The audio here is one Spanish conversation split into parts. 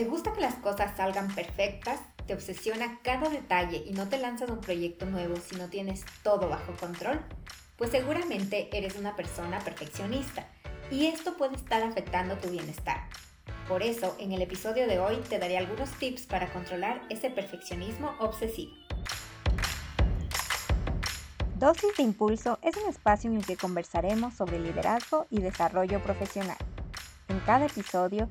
¿Te gusta que las cosas salgan perfectas? ¿Te obsesiona cada detalle y no te lanzas a un proyecto nuevo si no tienes todo bajo control? Pues seguramente eres una persona perfeccionista y esto puede estar afectando tu bienestar. Por eso, en el episodio de hoy te daré algunos tips para controlar ese perfeccionismo obsesivo. Dosis de Impulso es un espacio en el que conversaremos sobre liderazgo y desarrollo profesional. En cada episodio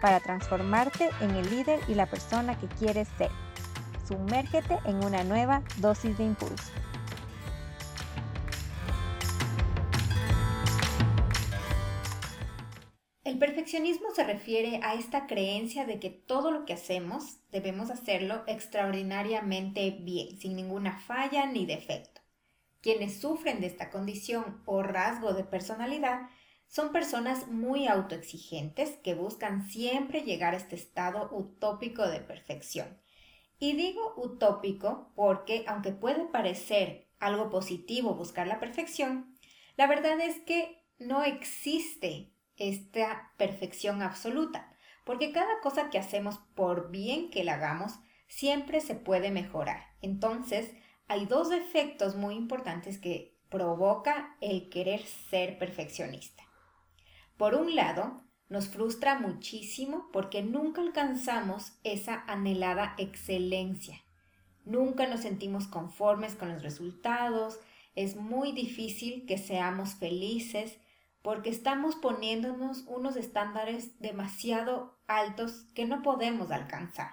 para transformarte en el líder y la persona que quieres ser. Sumérgete en una nueva dosis de impulso. El perfeccionismo se refiere a esta creencia de que todo lo que hacemos debemos hacerlo extraordinariamente bien, sin ninguna falla ni defecto. Quienes sufren de esta condición o rasgo de personalidad son personas muy autoexigentes que buscan siempre llegar a este estado utópico de perfección. Y digo utópico porque, aunque puede parecer algo positivo buscar la perfección, la verdad es que no existe esta perfección absoluta, porque cada cosa que hacemos, por bien que la hagamos, siempre se puede mejorar. Entonces, hay dos efectos muy importantes que provoca el querer ser perfeccionista. Por un lado, nos frustra muchísimo porque nunca alcanzamos esa anhelada excelencia. Nunca nos sentimos conformes con los resultados, es muy difícil que seamos felices porque estamos poniéndonos unos estándares demasiado altos que no podemos alcanzar.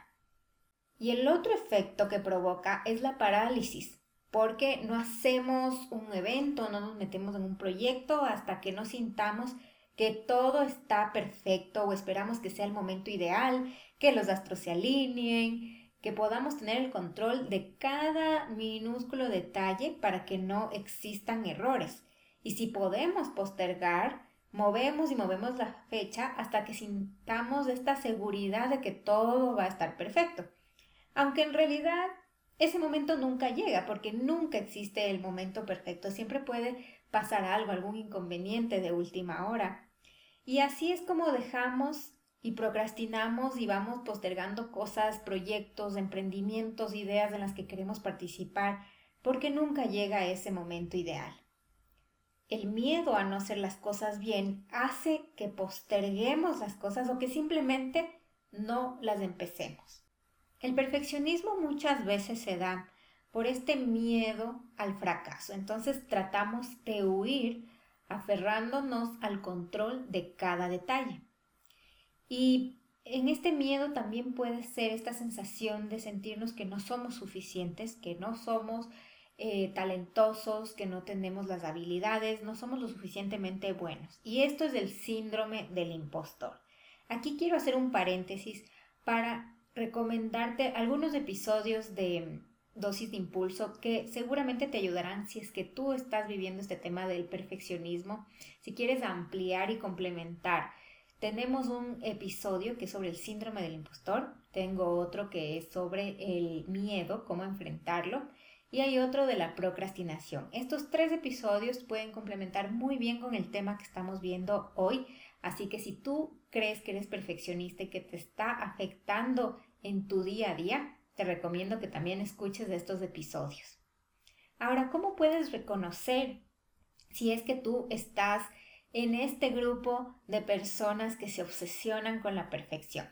Y el otro efecto que provoca es la parálisis, porque no hacemos un evento, no nos metemos en un proyecto hasta que no sintamos que todo está perfecto o esperamos que sea el momento ideal, que los astros se alineen, que podamos tener el control de cada minúsculo detalle para que no existan errores. Y si podemos postergar, movemos y movemos la fecha hasta que sintamos esta seguridad de que todo va a estar perfecto. Aunque en realidad ese momento nunca llega porque nunca existe el momento perfecto. Siempre puede pasar algo, algún inconveniente de última hora. Y así es como dejamos y procrastinamos y vamos postergando cosas, proyectos, emprendimientos, ideas en las que queremos participar, porque nunca llega ese momento ideal el miedo a no hacer las cosas bien hace que posterguemos las cosas o que simplemente no las empecemos. El perfeccionismo muchas veces se da por este miedo al fracaso. Entonces tratamos de huir aferrándonos al control de cada detalle. Y en este miedo también puede ser esta sensación de sentirnos que no somos suficientes, que no somos eh, talentosos, que no tenemos las habilidades, no somos lo suficientemente buenos. Y esto es el síndrome del impostor. Aquí quiero hacer un paréntesis para recomendarte algunos episodios de dosis de impulso que seguramente te ayudarán si es que tú estás viviendo este tema del perfeccionismo, si quieres ampliar y complementar. Tenemos un episodio que es sobre el síndrome del impostor, tengo otro que es sobre el miedo, cómo enfrentarlo y hay otro de la procrastinación. Estos tres episodios pueden complementar muy bien con el tema que estamos viendo hoy, así que si tú crees que eres perfeccionista y que te está afectando en tu día a día, te recomiendo que también escuches estos episodios. Ahora, ¿cómo puedes reconocer si es que tú estás en este grupo de personas que se obsesionan con la perfección?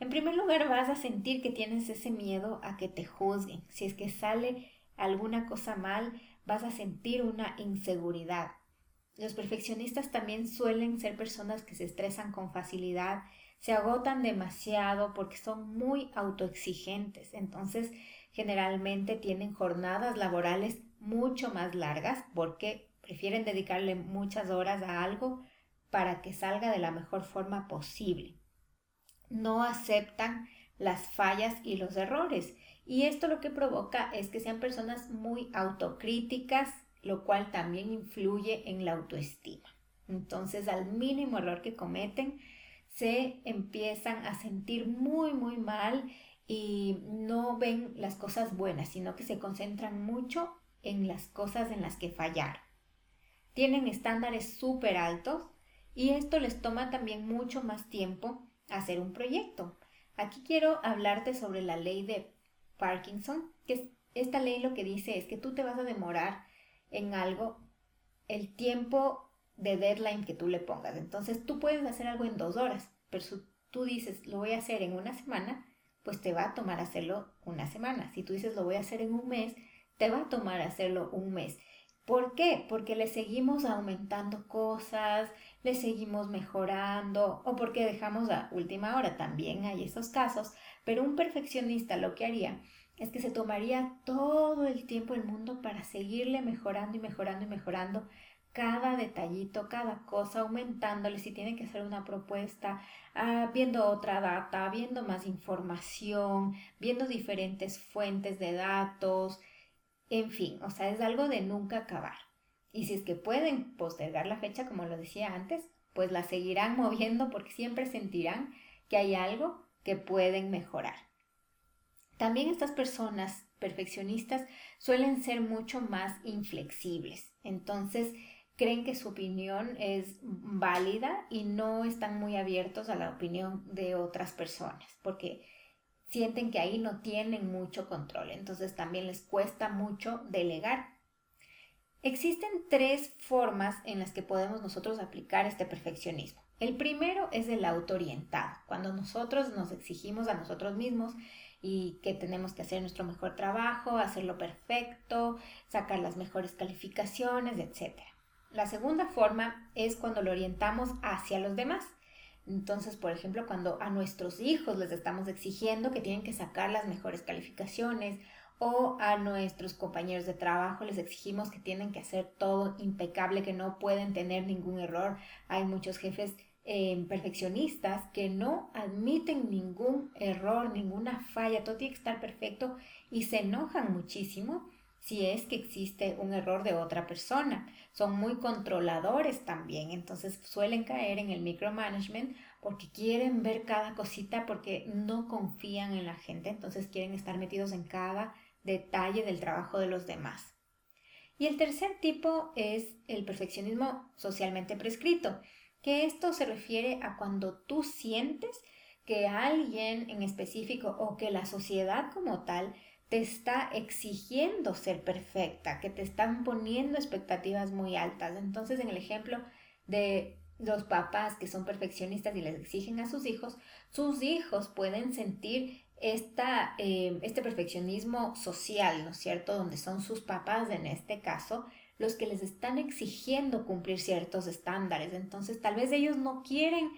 En primer lugar, vas a sentir que tienes ese miedo a que te juzguen. Si es que sale alguna cosa mal, vas a sentir una inseguridad. Los perfeccionistas también suelen ser personas que se estresan con facilidad, se agotan demasiado porque son muy autoexigentes. Entonces, generalmente tienen jornadas laborales mucho más largas porque prefieren dedicarle muchas horas a algo para que salga de la mejor forma posible. No aceptan las fallas y los errores. Y esto lo que provoca es que sean personas muy autocríticas, lo cual también influye en la autoestima. Entonces, al mínimo error que cometen, se empiezan a sentir muy, muy mal y no ven las cosas buenas, sino que se concentran mucho en las cosas en las que fallaron. Tienen estándares súper altos y esto les toma también mucho más tiempo hacer un proyecto. Aquí quiero hablarte sobre la ley de Parkinson, que esta ley lo que dice es que tú te vas a demorar en algo el tiempo de deadline que tú le pongas. Entonces tú puedes hacer algo en dos horas, pero si tú dices lo voy a hacer en una semana, pues te va a tomar hacerlo una semana. Si tú dices lo voy a hacer en un mes, te va a tomar hacerlo un mes. ¿Por qué? Porque le seguimos aumentando cosas, le seguimos mejorando o porque dejamos a última hora. También hay esos casos, pero un perfeccionista lo que haría es que se tomaría todo el tiempo del mundo para seguirle mejorando y mejorando y mejorando cada detallito, cada cosa, aumentándole si tiene que hacer una propuesta, ah, viendo otra data, viendo más información, viendo diferentes fuentes de datos, en fin, o sea, es algo de nunca acabar. Y si es que pueden postergar la fecha, como lo decía antes, pues la seguirán moviendo porque siempre sentirán que hay algo que pueden mejorar. También estas personas perfeccionistas suelen ser mucho más inflexibles. Entonces, creen que su opinión es válida y no están muy abiertos a la opinión de otras personas, porque sienten que ahí no tienen mucho control, entonces también les cuesta mucho delegar. Existen tres formas en las que podemos nosotros aplicar este perfeccionismo. El primero es el autoorientado, cuando nosotros nos exigimos a nosotros mismos y que tenemos que hacer nuestro mejor trabajo, hacerlo perfecto, sacar las mejores calificaciones, etc. La segunda forma es cuando lo orientamos hacia los demás. Entonces, por ejemplo, cuando a nuestros hijos les estamos exigiendo que tienen que sacar las mejores calificaciones o a nuestros compañeros de trabajo les exigimos que tienen que hacer todo impecable, que no pueden tener ningún error. Hay muchos jefes eh, perfeccionistas que no admiten ningún error, ninguna falla, todo tiene que estar perfecto y se enojan muchísimo si es que existe un error de otra persona. Son muy controladores también, entonces suelen caer en el micromanagement porque quieren ver cada cosita, porque no confían en la gente, entonces quieren estar metidos en cada detalle del trabajo de los demás. Y el tercer tipo es el perfeccionismo socialmente prescrito, que esto se refiere a cuando tú sientes que alguien en específico o que la sociedad como tal te está exigiendo ser perfecta, que te están poniendo expectativas muy altas. Entonces, en el ejemplo de los papás que son perfeccionistas y les exigen a sus hijos, sus hijos pueden sentir esta, eh, este perfeccionismo social, ¿no es cierto? Donde son sus papás, en este caso, los que les están exigiendo cumplir ciertos estándares. Entonces, tal vez ellos no quieren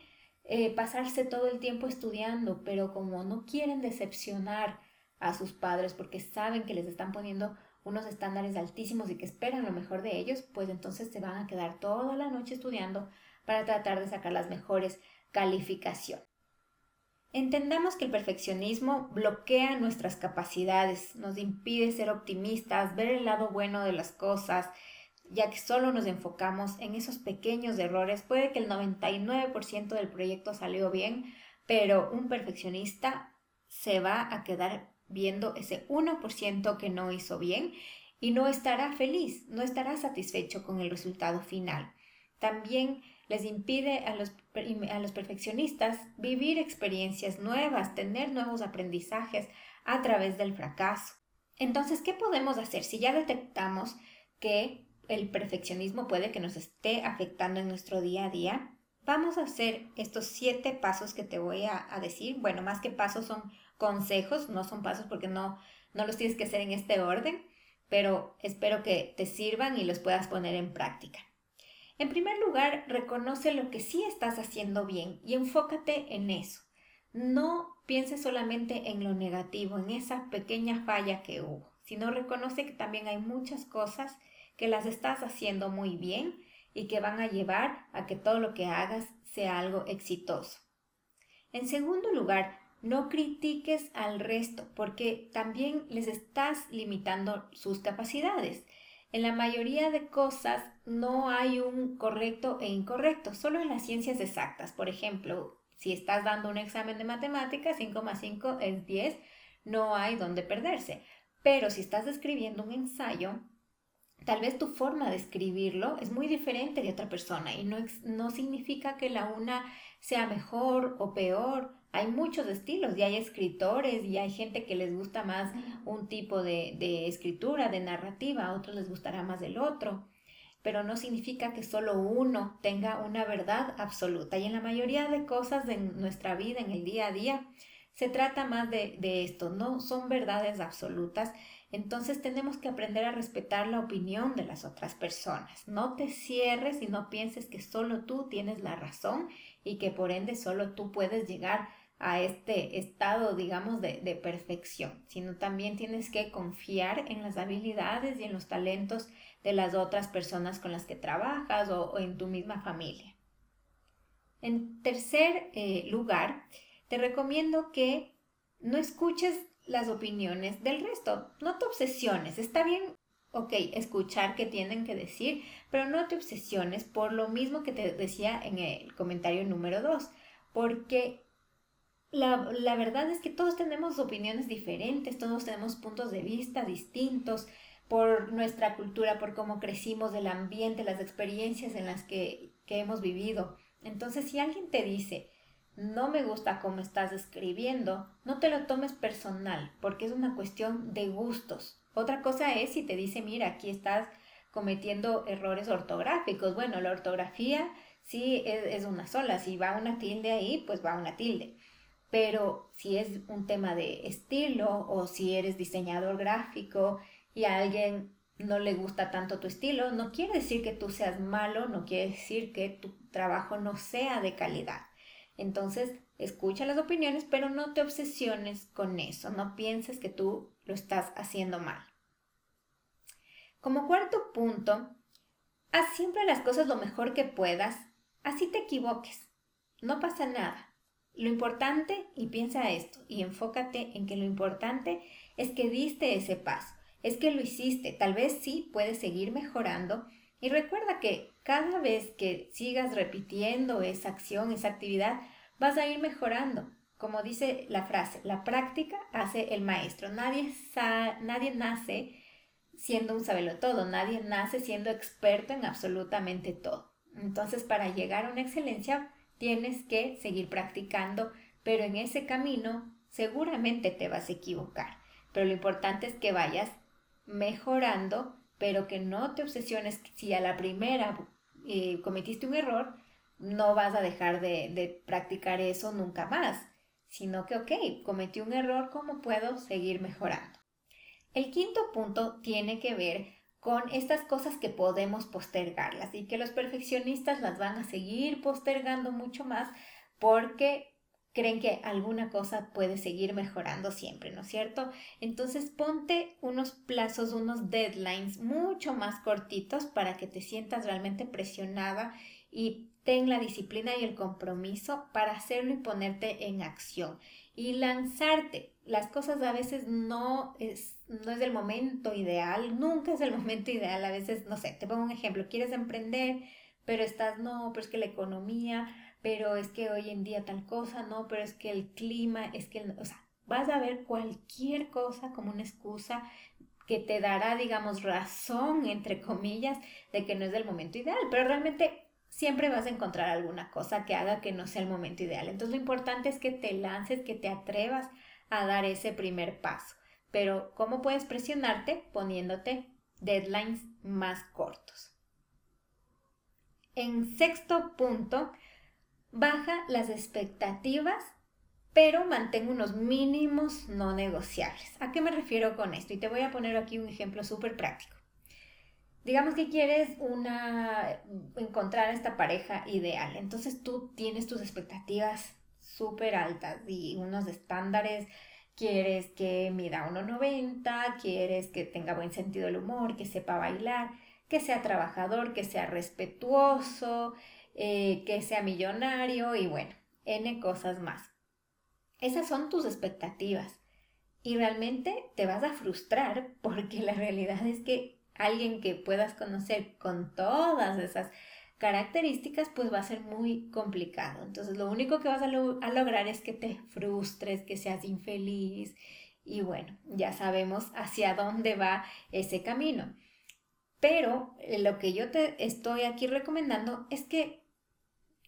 eh, pasarse todo el tiempo estudiando, pero como no quieren decepcionar a sus padres porque saben que les están poniendo unos estándares altísimos y que esperan lo mejor de ellos, pues entonces se van a quedar toda la noche estudiando para tratar de sacar las mejores calificaciones. Entendamos que el perfeccionismo bloquea nuestras capacidades, nos impide ser optimistas, ver el lado bueno de las cosas, ya que solo nos enfocamos en esos pequeños errores. Puede que el 99% del proyecto salió bien, pero un perfeccionista se va a quedar viendo ese 1% que no hizo bien y no estará feliz, no estará satisfecho con el resultado final. También les impide a los, a los perfeccionistas vivir experiencias nuevas, tener nuevos aprendizajes a través del fracaso. Entonces, ¿qué podemos hacer si ya detectamos que el perfeccionismo puede que nos esté afectando en nuestro día a día? Vamos a hacer estos siete pasos que te voy a, decir. Bueno, más que pasos son consejos, no son pasos porque no, no los tienes que hacer en este orden, pero espero que te sirvan y los puedas poner en práctica. En primer lugar, reconoce lo que sí estás haciendo bien y enfócate en eso. No pienses solamente en lo negativo, en esa pequeña falla que hubo, sino reconoce que también hay muchas cosas que las estás haciendo muy bien y que van a llevar a que todo lo que hagas sea algo exitoso. En segundo lugar, no critiques al resto porque también les estás limitando sus capacidades. En la mayoría de cosas no hay un correcto e incorrecto, solo en las ciencias exactas. Por ejemplo, si estás dando un examen de matemáticas, 5 es 10, no hay donde perderse. Pero si estás escribiendo un ensayo, tal vez tu forma de escribirlo es muy diferente de otra persona y no, no significa que la una sea mejor o peor hay muchos estilos y hay escritores y hay gente que les gusta más un tipo de, de, escritura, de narrativa, a otros les gustará más el otro, pero no significa que solo uno tenga una verdad absoluta. Y en la mayoría de cosas de nuestra vida, en el día a día, se trata más de, de esto, no son verdades absolutas. Entonces tenemos que aprender a respetar la opinión de las otras personas. No te cierres y no pienses que solo tú tienes la razón y que por ende solo tú puedes llegar a este estado, digamos, de, perfección, sino también tienes que confiar en las habilidades y en los talentos de las otras personas con las que trabajas o, en tu misma familia. En tercer eh, lugar, te recomiendo que no escuches las opiniones del resto, no te obsesiones, está bien ok, escuchar qué tienen que decir, pero no te obsesiones por lo mismo que te decía en el comentario número 2, porque la, verdad es que todos tenemos opiniones diferentes, todos tenemos puntos de vista distintos por nuestra cultura, por cómo crecimos, el ambiente, las experiencias en las que, que hemos vivido. Entonces, si alguien te dice, no me gusta cómo estás escribiendo, no te lo tomes personal, porque es una cuestión de gustos. Otra cosa es si te dice, mira, aquí estás cometiendo errores ortográficos. Bueno, la ortografía sí es, es una sola, si va una tilde ahí, pues va una tilde pero si es un tema de estilo o si eres diseñador gráfico y a alguien no le gusta tanto tu estilo, no quiere decir que tú seas malo, no quiere decir que tu trabajo no sea de calidad. Entonces, escucha las opiniones, pero no te obsesiones con eso, no pienses que tú lo estás haciendo mal. Como cuarto punto, haz siempre las cosas lo mejor que puedas, así te equivoques, no pasa nada. Lo importante, y piensa esto, y enfócate en que lo importante es que diste ese paso, es que lo hiciste, tal vez sí puedes seguir mejorando. Y recuerda que cada vez que sigas repitiendo esa acción, esa actividad, vas a ir mejorando. Como dice la frase, la práctica hace el maestro. Nadie, nadie nace siendo un todo, nadie nace siendo experto en absolutamente todo. Entonces, para llegar a una excelencia, Tienes que seguir practicando, pero en ese camino seguramente te vas a equivocar. Pero lo importante es que vayas mejorando, pero que no te obsesiones si a la primera eh, cometiste un error, no vas a dejar de, de practicar eso nunca más, sino que, ok, cometí un error, ¿cómo puedo seguir mejorando? El quinto punto tiene que ver con estas cosas que podemos postergarlas y que los perfeccionistas las van a seguir postergando mucho más porque creen que alguna cosa puede seguir mejorando siempre, ¿no es cierto? Entonces ponte unos plazos, unos deadlines mucho más cortitos para que te sientas realmente presionada y ten la disciplina y el compromiso para hacerlo y ponerte en acción y lanzarte. Las cosas a veces no es, no es el momento ideal, nunca es el momento ideal. A veces, no sé, te pongo un ejemplo, quieres emprender, pero estás, no, pero es que la economía, pero es que hoy en día tal cosa, no, pero es que el clima, es que, o sea, vas a ver cualquier cosa como una excusa que te dará, digamos, razón, entre comillas, de que no es el momento ideal, pero realmente siempre vas a encontrar alguna cosa que haga que no sea el momento ideal. Entonces lo importante es que te lances, que te atrevas a dar ese primer paso. Pero ¿cómo puedes presionarte? Poniéndote deadlines más cortos. En sexto punto, baja las expectativas, pero mantén unos mínimos no negociables. ¿A qué me refiero con esto? Y te voy a poner aquí un ejemplo súper práctico digamos que quieres una, encontrar esta pareja ideal. Entonces tú tienes tus expectativas súper altas y unos estándares. Quieres que mida 1,90, quieres que tenga buen sentido del humor, que sepa bailar, que sea trabajador, que sea respetuoso, eh, que sea millonario y bueno, N cosas más. Esas son tus expectativas. Y realmente te vas a frustrar porque la realidad es que alguien que puedas conocer con todas esas características, pues va a ser muy complicado. Entonces, lo único que vas a, lograr es que te frustres, que seas infeliz. Y bueno, ya sabemos hacia dónde va ese camino. Pero eh, lo que yo te estoy aquí recomendando es que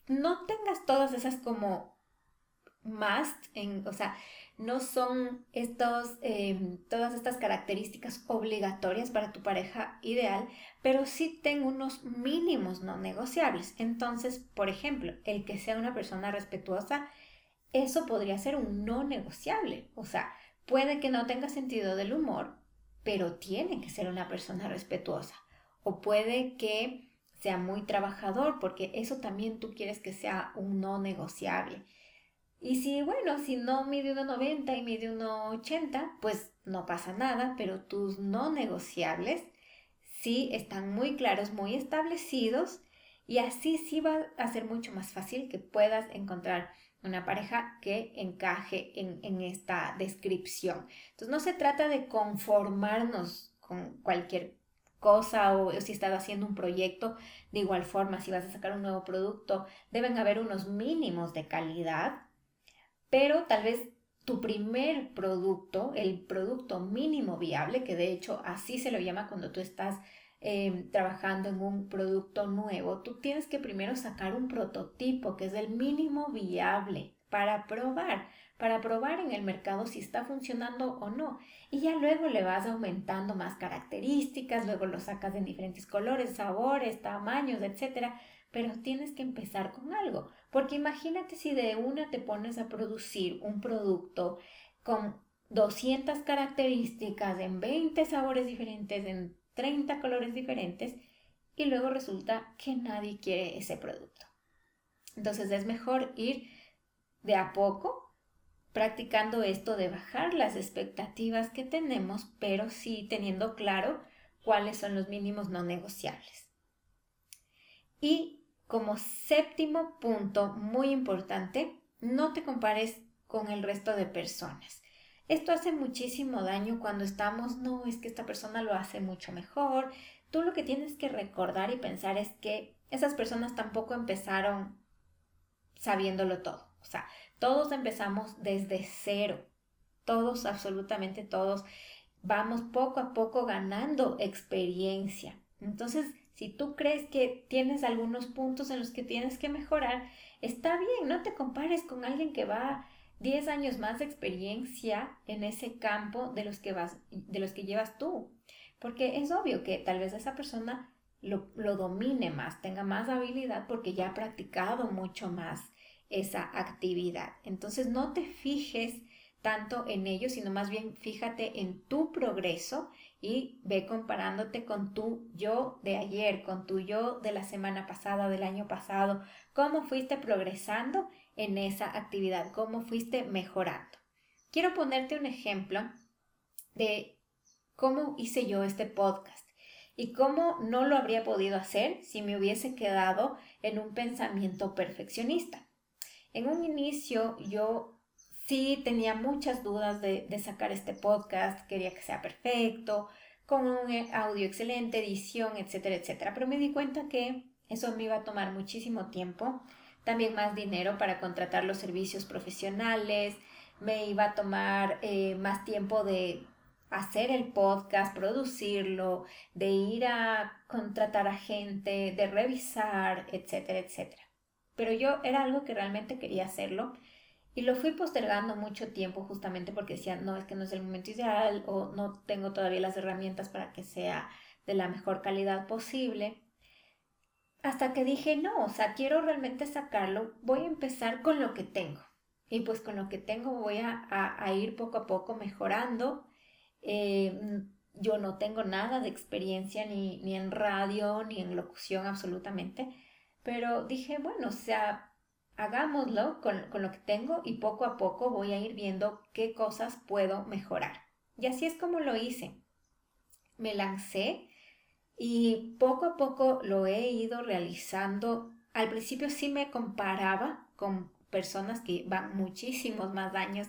no tengas todas esas como must, en, o sea, no son estos, em, todas estas características obligatorias para tu pareja ideal, pero sí ten unos mínimos no negociables. Entonces, por ejemplo, el que sea una persona respetuosa, eso podría ser un no negociable. O sea, puede que no tenga sentido del humor, pero tiene que ser una persona respetuosa. O puede que sea muy trabajador, porque eso también tú quieres que sea un no negociable. Y si, bueno, si no mide 1,90 y mide 1,80, pues no pasa nada, pero tus no negociables sí están muy claros, muy establecidos y así sí va a ser mucho más fácil que puedas encontrar una pareja que encaje en, en esta descripción. Entonces no se trata de conformarnos con cualquier o si estás haciendo un proyecto, de igual forma, si vas a sacar un nuevo producto, deben haber unos mínimos de calidad pero tal vez tu primer producto, el producto mínimo viable, que de hecho así se lo llama cuando tú estás em, trabajando en un producto nuevo, tú tienes que primero sacar un prototipo que es el mínimo viable para probar, para probar en el mercado si está funcionando o no. Y ya luego le vas aumentando más características, luego lo sacas en diferentes colores, sabores, tamaños, etcétera, pero tienes que empezar con algo, porque imagínate si de una te pones a producir un producto con 200 características en 20 sabores diferentes, en 30 colores diferentes, y luego resulta que nadie quiere ese producto. Entonces es mejor ir de a poco practicando esto de bajar las expectativas que tenemos, pero sí teniendo claro cuáles son los mínimos no negociables. Y como séptimo punto muy importante, no te compares con el resto de personas. Esto hace muchísimo daño cuando estamos, no, es que esta persona lo hace mucho mejor. Tú lo que tienes que recordar y pensar es que esas personas tampoco empezaron sabiéndolo todo. O sea, todos empezamos desde cero. Todos, absolutamente todos, vamos poco a poco ganando experiencia. Entonces, si tú crees que tienes algunos puntos en los que tienes que mejorar, está bien, no te compares con alguien que va 10 años más de experiencia en ese campo de los que, vas, de los que llevas tú. Porque es obvio que tal vez esa persona lo, lo domine más, tenga más habilidad porque ya ha practicado mucho más esa actividad. Entonces no te fijes tanto en ello, sino más bien fíjate en tu progreso y ve comparándote con tu yo de ayer, con tu yo de la semana pasada, del año pasado, cómo fuiste progresando en esa actividad, cómo fuiste mejorando. Quiero ponerte un ejemplo de cómo hice yo este podcast y cómo no lo habría podido hacer si me hubiese quedado en un pensamiento perfeccionista. En un inicio yo sí tenía muchas dudas de, sacar este podcast, quería que sea perfecto, con un eh, audio excelente, edición, etcétera, etcétera. Pero me di cuenta que eso me iba a tomar muchísimo tiempo, también más dinero para contratar los servicios profesionales, me iba a tomar eh, más tiempo de hacer el podcast, producirlo, de ir a contratar a gente, de revisar, etcétera, etcétera. Pero yo era algo que realmente quería hacerlo y lo fui postergando mucho tiempo justamente porque decía, no, es que no es el momento ideal o no tengo todavía las herramientas para que sea de la mejor calidad posible. Hasta que dije, no, o sea, quiero realmente sacarlo, voy a empezar con lo que tengo. Y pues con lo que tengo voy a, ir poco a poco mejorando. Eh, yo no tengo nada de experiencia ni, ni en radio ni en locución absolutamente, pero dije, bueno, o sea, hagámoslo con, lo que tengo y poco a poco voy a ir viendo qué cosas puedo mejorar. Y así es como lo hice. Me lancé y poco a poco lo he ido realizando. Al principio sí me comparaba con personas que van muchísimos más años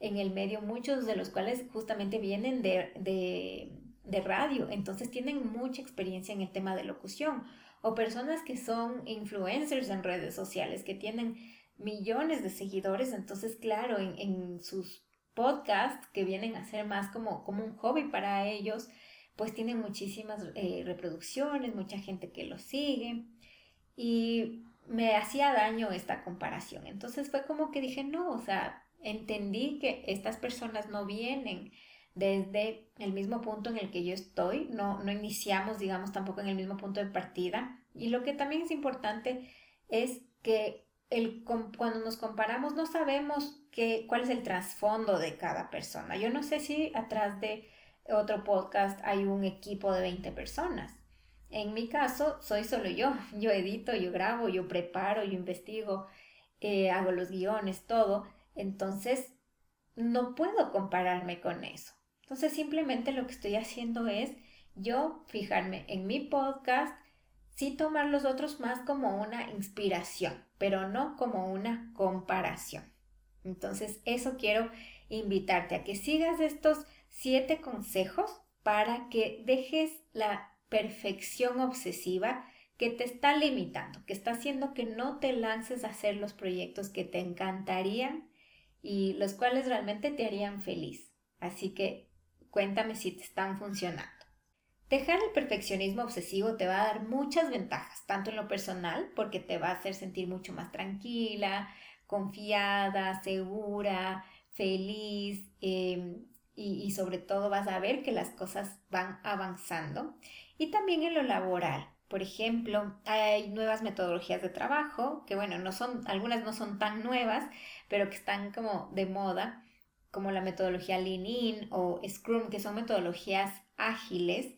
en el medio, muchos de los cuales justamente vienen de, de, de radio, entonces tienen mucha experiencia en el tema de locución, o personas que son influencers en redes sociales, que tienen millones de seguidores, entonces claro, en, en sus podcasts que vienen a ser más como, como un hobby para ellos, pues tienen muchísimas eh, reproducciones, mucha gente que los sigue y me hacía daño esta comparación. Entonces fue como que dije, no, o sea, entendí que estas personas no vienen desde el mismo punto en el que yo estoy, no, no iniciamos, digamos, tampoco en el mismo punto de partida. Y lo que también es importante es que el, cuando nos comparamos no sabemos qué, cuál es el trasfondo de cada persona. Yo no sé si atrás de otro podcast hay un equipo de 20 personas. En mi caso, soy solo yo. Yo edito, yo grabo, yo preparo, yo investigo, eh, hago los guiones, todo. Entonces, no puedo compararme con eso. Entonces, simplemente lo que estoy haciendo es yo fijarme en mi podcast, sí tomar los otros más como una inspiración, pero no como una comparación. Entonces, eso quiero invitarte a que sigas estos siete consejos para que dejes la perfección obsesiva que te está limitando, que está haciendo que no te lances a hacer los proyectos que te encantarían y los cuales realmente te harían feliz. Así que cuéntame si te están funcionando. Dejar el perfeccionismo obsesivo te va a dar muchas ventajas, tanto en lo personal, porque te va a hacer sentir mucho más tranquila, confiada, segura, feliz, em, y, sobre todo vas a ver que las cosas van avanzando. Y también en lo laboral. Por ejemplo, hay nuevas metodologías de trabajo, que bueno, no son, algunas no son tan nuevas, pero que están como de moda, como la metodología Lean In o Scrum, que son metodologías ágiles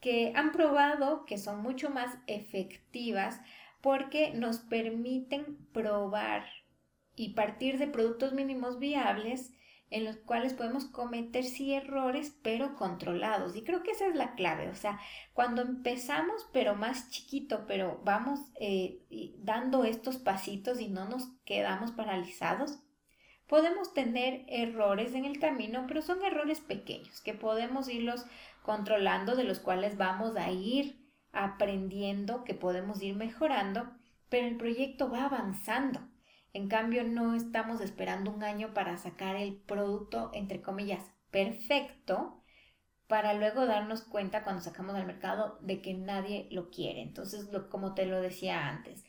que han probado que son mucho más efectivas porque nos permiten probar y partir de productos mínimos viables en los cuales podemos cometer sí errores, pero controlados. Y creo que esa es la clave. O sea, cuando empezamos, pero más chiquito, pero vamos eh, dando estos pasitos y no nos quedamos paralizados, podemos tener errores en el camino, pero son errores pequeños que podemos irlos controlando, de los cuales vamos a ir aprendiendo, que podemos ir mejorando, pero el proyecto va avanzando. En cambio, no estamos esperando un año para sacar el producto, entre comillas, perfecto, para luego darnos cuenta cuando sacamos al mercado de que nadie lo quiere. Entonces, como te lo decía antes,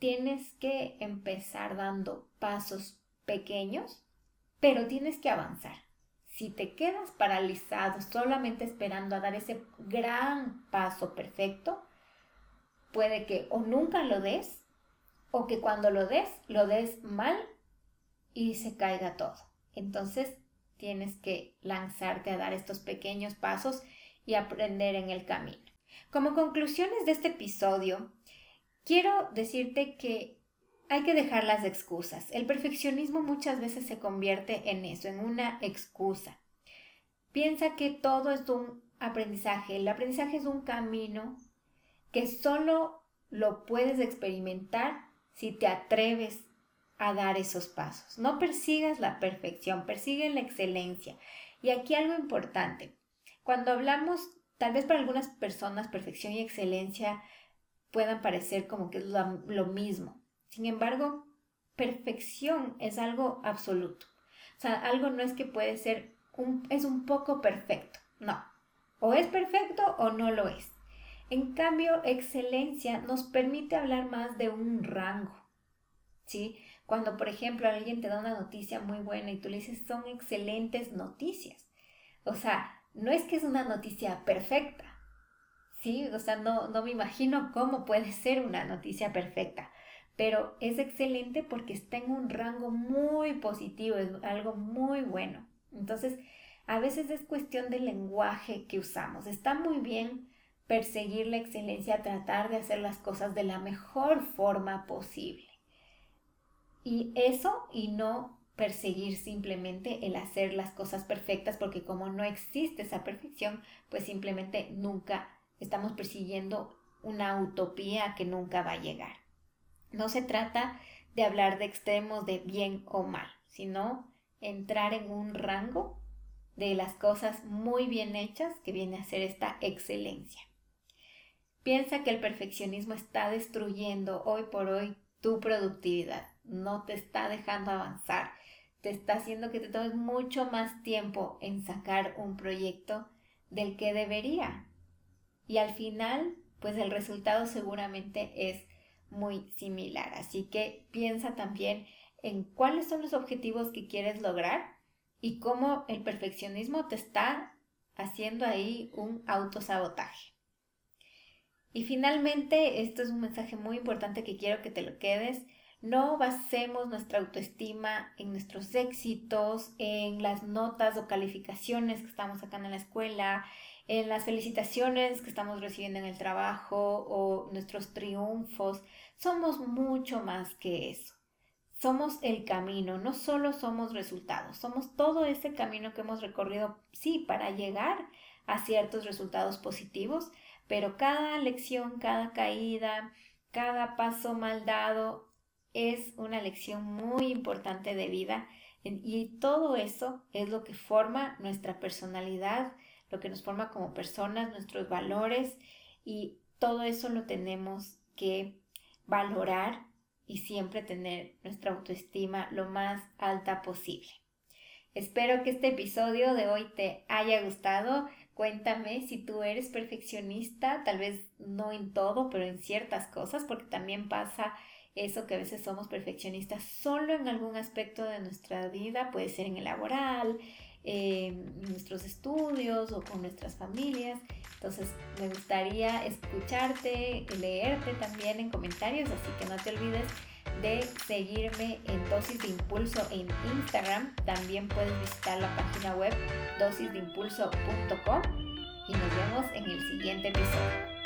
tienes que empezar dando pasos pequeños, pero tienes que avanzar. Si te quedas paralizado solamente esperando a dar ese gran paso perfecto, puede que o nunca lo des o que cuando lo des, lo des mal y se caiga todo. Entonces tienes que lanzarte a dar estos pequeños pasos y aprender en el camino. Como conclusiones de este episodio, quiero decirte que hay que dejar las excusas. El perfeccionismo muchas veces se convierte en eso, en una excusa. Piensa que todo es un aprendizaje. El aprendizaje es un camino que solo lo puedes experimentar si te atreves a dar esos pasos. No persigas la perfección, persigue la excelencia. Y aquí algo importante. Cuando hablamos, tal vez para algunas personas, perfección y excelencia puedan parecer como que es lo, mismo. Sin embargo, perfección es algo absoluto. O sea, algo no es que puede ser, un, es un poco perfecto. No. O es perfecto o no lo es. En cambio, excelencia nos permite hablar más de un rango, ¿sí? Cuando, por ejemplo, alguien te da una noticia muy buena y tú le dices, son excelentes noticias. O sea, no es que es una noticia perfecta, ¿sí? O sea, no, no me imagino cómo puede ser una noticia perfecta, pero es excelente porque está en un rango muy positivo, es algo muy bueno. Entonces, a veces es cuestión del lenguaje que usamos. Está muy bien perseguir la excelencia, tratar de hacer las cosas de la mejor forma posible. Y eso y no perseguir simplemente el hacer las cosas perfectas porque como no existe esa perfección, pues simplemente nunca estamos persiguiendo una utopía que nunca va a llegar. No se trata de hablar de extremos de bien o mal, sino entrar en un rango de las cosas muy bien hechas que viene a ser esta excelencia. Piensa que el perfeccionismo está destruyendo hoy por hoy tu productividad, no te está dejando avanzar, te está haciendo que te tomes mucho más tiempo en sacar un proyecto del que debería. Y al final, pues el resultado seguramente es muy similar. Así que piensa también en cuáles son los objetivos que quieres lograr y cómo el perfeccionismo te está haciendo ahí un autosabotaje. Y finalmente, esto es un mensaje muy importante que quiero que te lo quedes. No basemos nuestra autoestima en nuestros éxitos, en las notas o calificaciones que estamos sacando en la escuela, en las felicitaciones que estamos recibiendo en el trabajo o nuestros triunfos. Somos mucho más que eso. Somos el camino, no solo somos resultados, somos todo ese camino que hemos recorrido, sí, para llegar a ciertos resultados positivos, pero cada lección, cada caída, cada paso mal dado es una lección muy importante de vida y todo eso es lo que forma nuestra personalidad, lo que nos forma como personas, nuestros valores y todo eso lo tenemos que valorar y siempre tener nuestra autoestima lo más alta posible. Espero que este episodio de hoy te haya gustado. Cuéntame si tú eres perfeccionista, tal vez no en todo, pero en ciertas cosas, porque también pasa eso que a veces somos perfeccionistas solo en algún aspecto de nuestra vida, puede ser en el laboral, en nuestros estudios o con nuestras familias. Entonces me gustaría escucharte, leerte también en comentarios, así que no te olvides de seguirme en Dosis de Impulso en Instagram. También puedes visitar la página web dosisdeimpulso.com y nos vemos en el siguiente episodio.